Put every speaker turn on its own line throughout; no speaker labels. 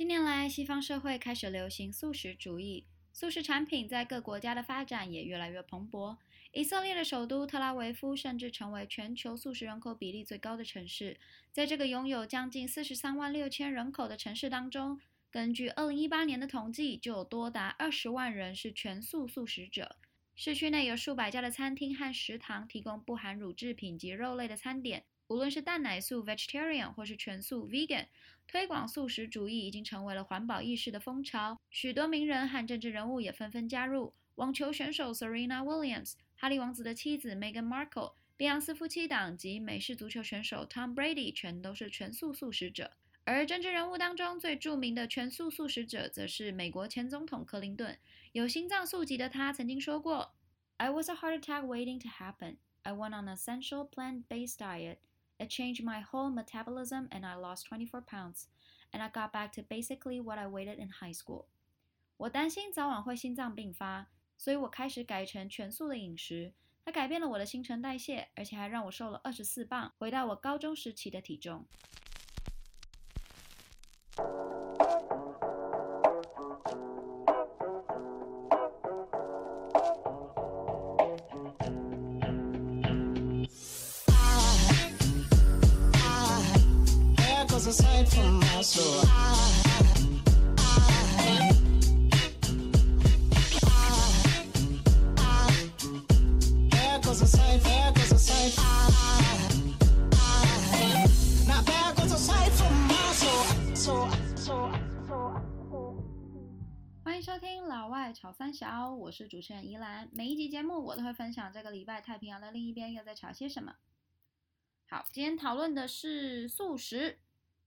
近年来，西方社会开始流行素食主义，素食产品在各国家的发展也越来越蓬勃。以色列的首都特拉维夫甚至成为全球素食人口比例最高的城市。在这个拥有将近四十三万六千人口的城市当中，根据二零一八年的统计，就有多达二十万人是全素素食者。市区内有数百家的餐厅和食堂，提供不含乳制品及肉类的餐点。无论是蛋奶素 （vegetarian） 或是全素 （vegan），推广素食主义已经成为了环保意识的风潮。许多名人和政治人物也纷纷加入。网球选手 Serena Williams、哈利王子的妻子 Meghan Markle、碧昂斯夫妻档及美式足球选手 Tom Brady 全都是全素素食者。而政治人物当中最著名的全素素食者，则是美国前总统克林顿。有心脏素疾的他曾经说过：“I was a heart attack waiting to happen. I went on an essential plant-based diet.” I changed my whole metabolism, and I lost 24 pounds, and I got back to basically what I weighed in high school. 我担心早晚会心脏病发，所以我开始改成全素的饮食。它改变了我的新陈代谢，而且还让我瘦了二十四磅，回到我高中时期的体重。欢迎收听老外吵三小，我是主持人宜兰。每一集节目我都会分享这个礼拜太平洋的另一边又在吵些什么。好，今天讨论的是素食。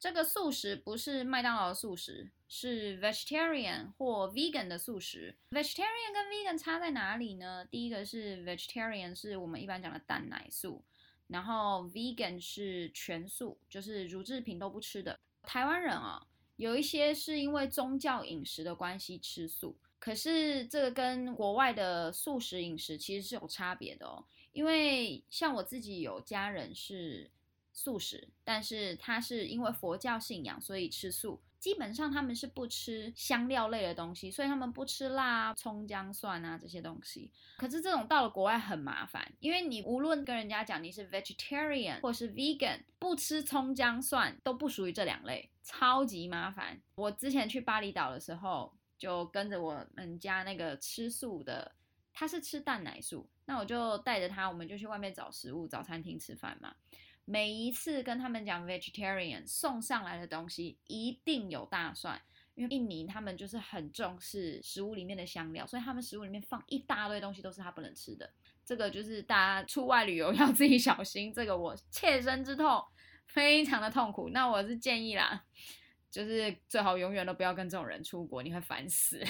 这个素食不是麦当劳的素食，是 vegetarian 或 vegan 的素食。vegetarian 跟 vegan 差在哪里呢？第一个是 vegetarian 是我们一般讲的蛋奶素，然后 vegan 是全素，就是乳制品都不吃的。台湾人啊、有一些是因为宗教饮食的关系吃素，可是这个跟国外的素食饮食其实是有差别的哦。因为像我自己有家人是。素食，但是他是因为佛教信仰，所以吃素。基本上他们是不吃香料类的东西，所以他们不吃辣、葱、姜、蒜啊这些东西。可是这种到了国外很麻烦，因为你无论跟人家讲你是 vegetarian 或是 vegan，不吃葱、姜、蒜都不属于这两类，超级麻烦。我之前去巴厘岛的时候，就跟着我们家那个吃素的，他是吃蛋奶素，那我就带着他，我们就去外面找食物，找餐厅吃饭嘛。每一次跟他们讲 vegetarian 送上来的东西一定有大蒜，因为印尼他们就是很重视食物里面的香料，所以他们食物里面放一大堆东西都是他不能吃的。这个就是大家出外旅游 要自己小心，这个我切身之痛，非常的痛苦。那我是建议啦，就是最好永远都不要跟这种人出国，你会烦死。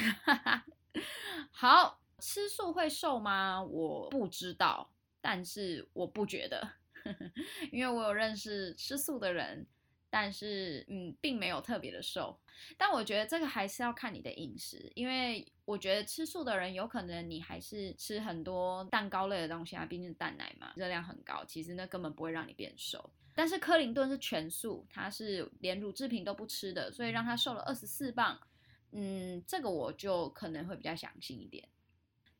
好，吃素会瘦吗？我不知道，但是我不觉得。因为我有认识吃素的人，但是嗯，并没有特别的瘦。但我觉得这个还是要看你的饮食，因为我觉得吃素的人有可能你还是吃很多蛋糕类的东西啊，毕竟蛋奶嘛，热量很高，其实那根本不会让你变瘦。但是克林顿是全素，他是连乳制品都不吃的，所以让他瘦了二十四磅。嗯，这个我就可能会比较相信一点。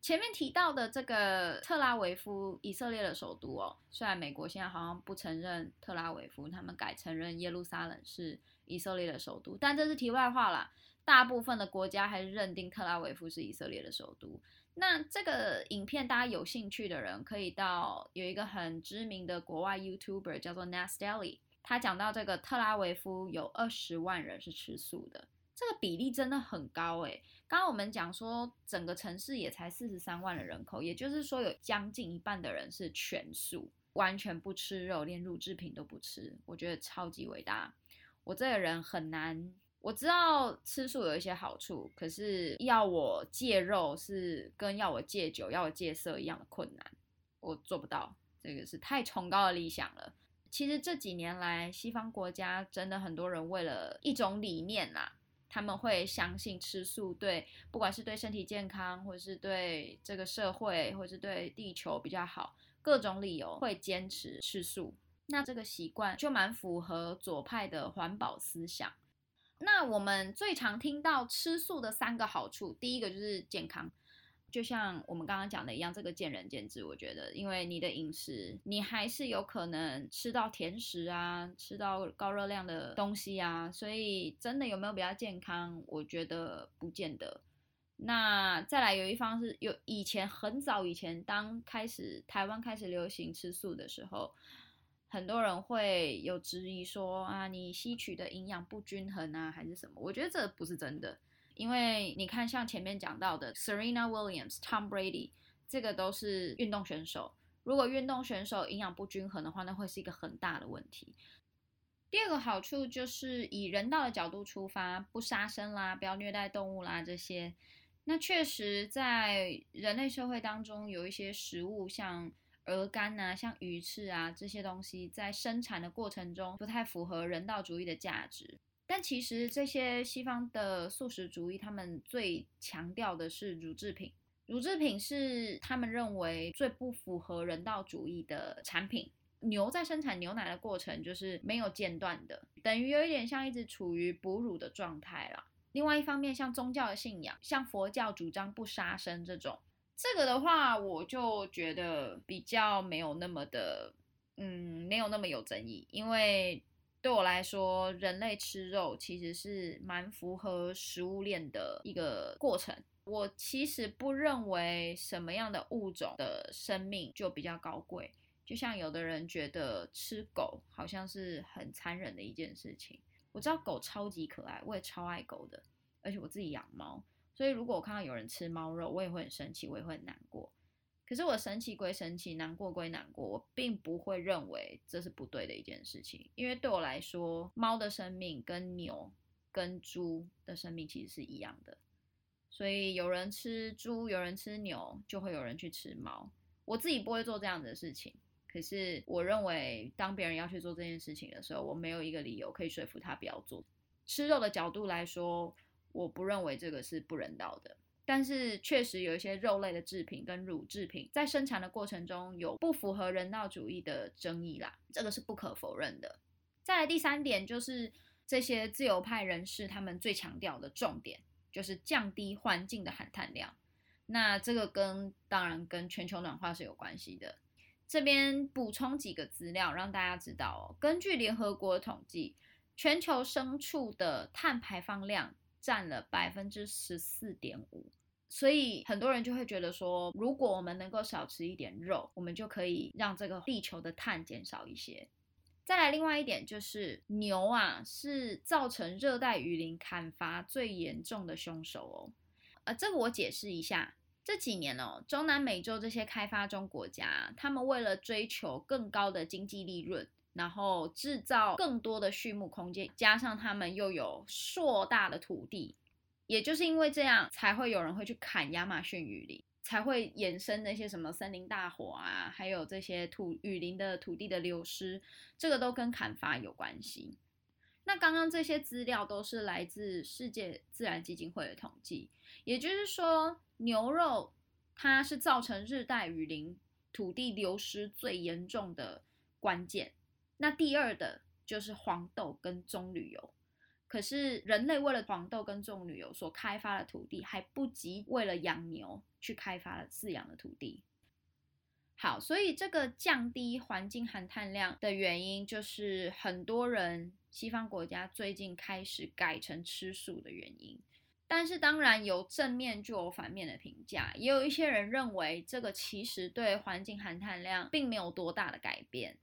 前面提到的这个特拉维夫，以色列的首都哦，虽然美国现在好像不承认特拉维夫，他们改承认耶路撒冷是以色列的首都，但这是题外话啦。大部分的国家还是认定特拉维夫是以色列的首都。那这个影片大家有兴趣的人，可以到有一个很知名的国外 YouTuber 叫做 Nas Daily，他讲到这个特拉维夫有二十万人是吃素的。这个比例真的很高诶，刚刚我们讲说，整个城市也才四十三万的人口，也就是说有将近一半的人是全素，完全不吃肉，连乳制品都不吃。我觉得超级伟大。我这个人很难，我知道吃素有一些好处，可是要我戒肉是跟要我戒酒、要我戒色一样的困难，我做不到。这个是太崇高的理想了。其实这几年来，西方国家真的很多人为了一种理念呐。他们会相信吃素对，不管是对身体健康，或者是对这个社会，或者是对地球比较好，各种理由会坚持吃素。那这个习惯就蛮符合左派的环保思想。那我们最常听到吃素的三个好处，第一个就是健康。就像我们刚刚讲的一样，这个见仁见智。我觉得，因为你的饮食，你还是有可能吃到甜食啊，吃到高热量的东西啊，所以真的有没有比较健康？我觉得不见得。那再来有一方是有以前很早以前，当开始台湾开始流行吃素的时候，很多人会有质疑说啊，你吸取的营养不均衡啊，还是什么？我觉得这不是真的。因为你看，像前面讲到的 Serena Williams、Tom Brady，这个都是运动选手。如果运动选手营养不均衡的话，那会是一个很大的问题。第二个好处就是以人道的角度出发，不杀生啦，不要虐待动物啦，这些。那确实在人类社会当中，有一些食物像鹅肝啊、像鱼翅啊这些东西，在生产的过程中不太符合人道主义的价值。但其实这些西方的素食主义，他们最强调的是乳制品。乳制品是他们认为最不符合人道主义的产品。牛在生产牛奶的过程就是没有间断的，等于有一点像一直处于哺乳的状态了。另外一方面，像宗教的信仰，像佛教主张不杀生这种，这个的话，我就觉得比较没有那么的，嗯，没有那么有争议，因为。对我来说，人类吃肉其实是蛮符合食物链的一个过程。我其实不认为什么样的物种的生命就比较高贵。就像有的人觉得吃狗好像是很残忍的一件事情。我知道狗超级可爱，我也超爱狗的，而且我自己养猫，所以如果我看到有人吃猫肉，我也会很生气，我也会很难过。可是我生气归生气，难过归难过，我并不会认为这是不对的一件事情，因为对我来说，猫的生命跟牛跟猪的生命其实是一样的，所以有人吃猪，有人吃牛，就会有人去吃猫。我自己不会做这样的事情，可是我认为，当别人要去做这件事情的时候，我没有一个理由可以说服他不要做。吃肉的角度来说，我不认为这个是不人道的。但是确实有一些肉类的制品跟乳制品在生产的过程中有不符合人道主义的争议啦，这个是不可否认的。再来第三点就是这些自由派人士他们最强调的重点就是降低环境的含碳量。那这个跟当然跟全球暖化是有关系的。这边补充几个资料让大家知道哦，根据联合国统计，全球牲畜的碳排放量占了百分之十四点五。所以很多人就会觉得说，如果我们能够少吃一点肉，我们就可以让这个地球的碳减少一些。再来，另外一点就是牛啊，是造成热带雨林砍伐最严重的凶手哦。呃，这个我解释一下，这几年哦，中南美洲这些开发中国家，他们为了追求更高的经济利润，然后制造更多的畜牧空间，加上他们又有硕大的土地。也就是因为这样，才会有人会去砍亚马逊雨林，才会衍生那些什么森林大火啊，还有这些土雨林的土地的流失，这个都跟砍伐有关系。那刚刚这些资料都是来自世界自然基金会的统计，也就是说，牛肉它是造成热带雨林土地流失最严重的关键。那第二的就是黄豆跟棕榈油。可是人类为了黄豆跟棕榈油所开发的土地，还不及为了养牛去开发了饲养的土地。好，所以这个降低环境含碳量的原因，就是很多人西方国家最近开始改成吃素的原因。但是当然有正面就有反面的评价，也有一些人认为这个其实对环境含碳量并没有多大的改变。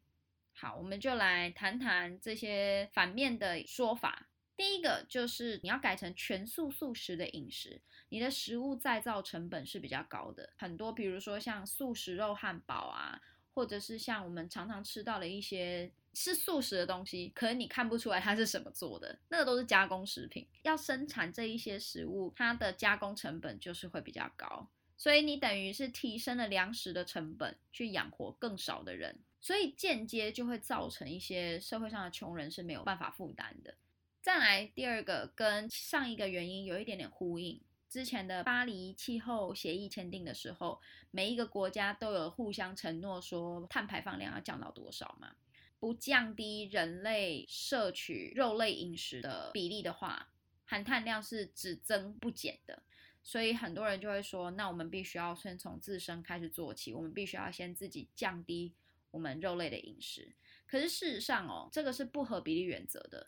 好，我们就来谈谈这些反面的说法。第一个就是你要改成全素素食的饮食，你的食物再造成本是比较高的。很多，比如说像素食肉汉堡啊，或者是像我们常常吃到的一些是素食的东西，可能你看不出来它是什么做的，那个都是加工食品。要生产这一些食物，它的加工成本就是会比较高，所以你等于是提升了粮食的成本，去养活更少的人，所以间接就会造成一些社会上的穷人是没有办法负担的。再来第二个，跟上一个原因有一点点呼应。之前的巴黎气候协议签订的时候，每一个国家都有互相承诺说碳排放量要降到多少嘛。不降低人类摄取肉类饮食的比例的话，含碳量是只增不减的。所以很多人就会说，那我们必须要先从自身开始做起，我们必须要先自己降低我们肉类的饮食。可是事实上哦，这个是不合比例原则的。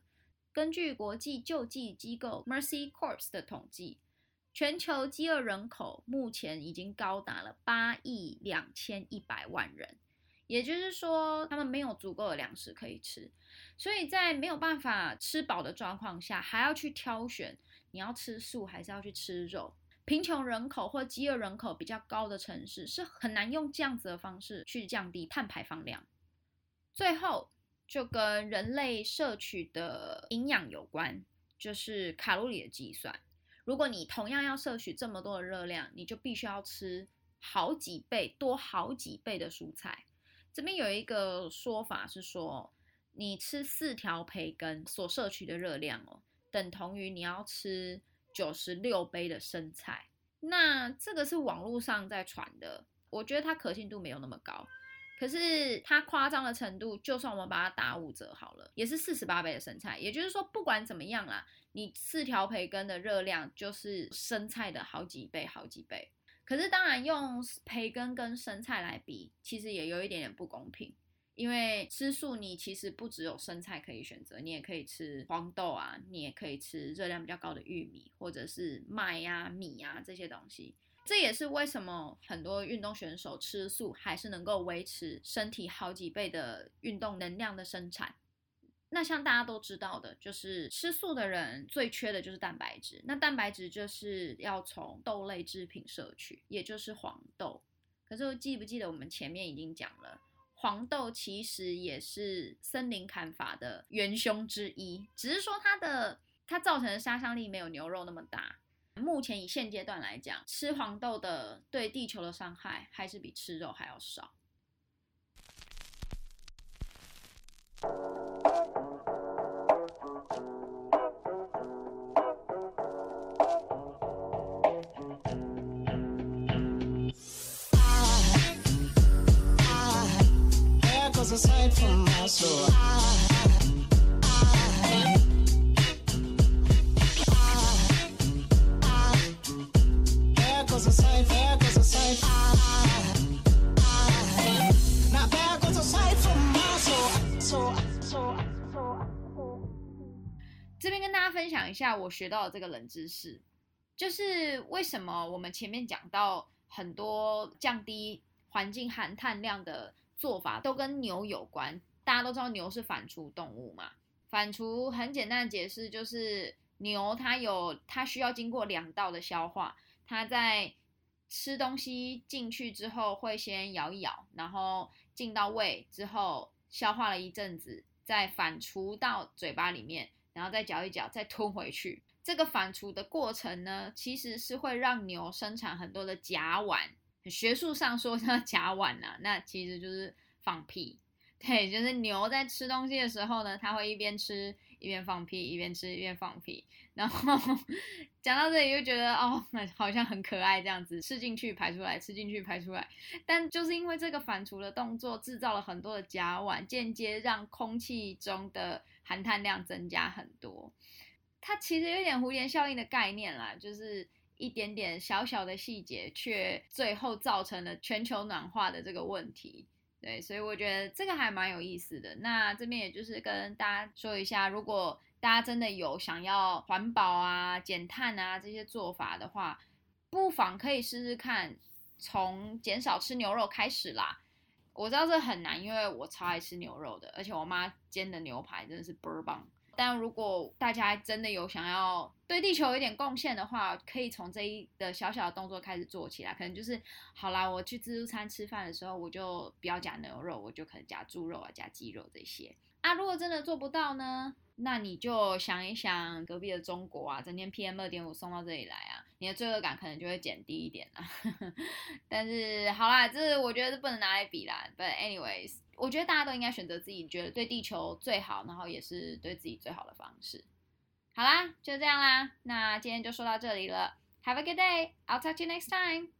根据国际救济机构 Mercy Corps 的统计，全球饥饿人口目前已经高达了八亿两千一百万人。也就是说，他们没有足够的粮食可以吃，所以在没有办法吃饱的状况下，还要去挑选你要吃素还是要去吃肉。贫穷人口或饥饿人口比较高的城市是很难用这样子的方式去降低碳排放量。最后，就跟人类摄取的营养有关，就是卡路里的计算。如果你同样要摄取这么多的热量，你就必须要吃好几倍，多好几倍的蔬菜。这边有一个说法是说，你吃四条培根所摄取的热量哦，等同于你要吃九十六杯的生菜。那这个是网络上在传的，我觉得它可信度没有那么高。可是它夸张的程度，就算我们把它打五折好了，也是四十八倍的生菜。也就是说，不管怎么样啦，你四条培根的热量就是生菜的好几倍，好几倍。可是，当然用培根跟生菜来比，其实也有一点点不公平。因为吃素，你其实不只有生菜可以选择，你也可以吃黄豆啊，你也可以吃热量比较高的玉米，或者是麦呀、米呀这些东西。这也是为什么很多运动选手吃素，还是能够维持身体好几倍的运动能量的生产。那像大家都知道的，就是吃素的人最缺的就是蛋白质。那蛋白质就是要从豆类制品摄取，也就是黄豆。可是我记不记得我们前面已经讲了，黄豆其实也是森林砍伐的元凶之一，只是说它的它造成的杀伤力没有牛肉那么大。目前以现阶段来讲，吃黄豆的对地球的伤害还是比吃肉还要少。这边跟大家分享一下我学到的这个冷知识，就是为什么我们前面讲到很多降低环境含碳量的做法都跟牛有关。大家都知道牛是反刍动物嘛，反刍很简单的解释就是牛它有它需要经过两道的消化，它在吃东西进去之后会先咬一咬，然后进到胃之后消化了一阵子，再反刍到嘴巴里面。然后再嚼一嚼，再吞回去。这个反刍的过程呢，其实是会让牛生产很多的甲烷。学术上说叫甲烷啊，那其实就是放屁。对，就是牛在吃东西的时候呢，它会一边吃一边放屁，一边吃一边放屁。然后讲到这里又觉得哦，好像很可爱这样子，吃进去排出来，吃进去排出来。但就是因为这个反刍的动作，制造了很多的甲烷，间接让空气中的含碳量增加很多，它其实有点蝴蝶效应的概念啦，就是一点点小小的细节，却最后造成了全球暖化的这个问题。对，所以我觉得这个还蛮有意思的。那这边也就是跟大家说一下，如果大家真的有想要环保啊、减碳啊这些做法的话，不妨可以试试看，从减少吃牛肉开始啦。我知道这很难，因为我超爱吃牛肉的，而且我妈煎的牛排真的是倍儿棒。但如果大家真的有想要对地球有一点贡献的话，可以从这一的小小的动作开始做起来。可能就是，好啦，我去自助餐吃饭的时候，我就不要加牛肉，我就可能加猪肉啊、加鸡肉这些。啊，如果真的做不到呢？那你就想一想，隔壁的中国啊，整天 PM 二点五送到这里来啊，你的罪恶感可能就会减低一点啦。但是好啦，这我觉得是不能拿来比啦。But anyways，我觉得大家都应该选择自己觉得对地球最好，然后也是对自己最好的方式。好啦，就这样啦，那今天就说到这里了。Have a good day. I'll talk to you next time.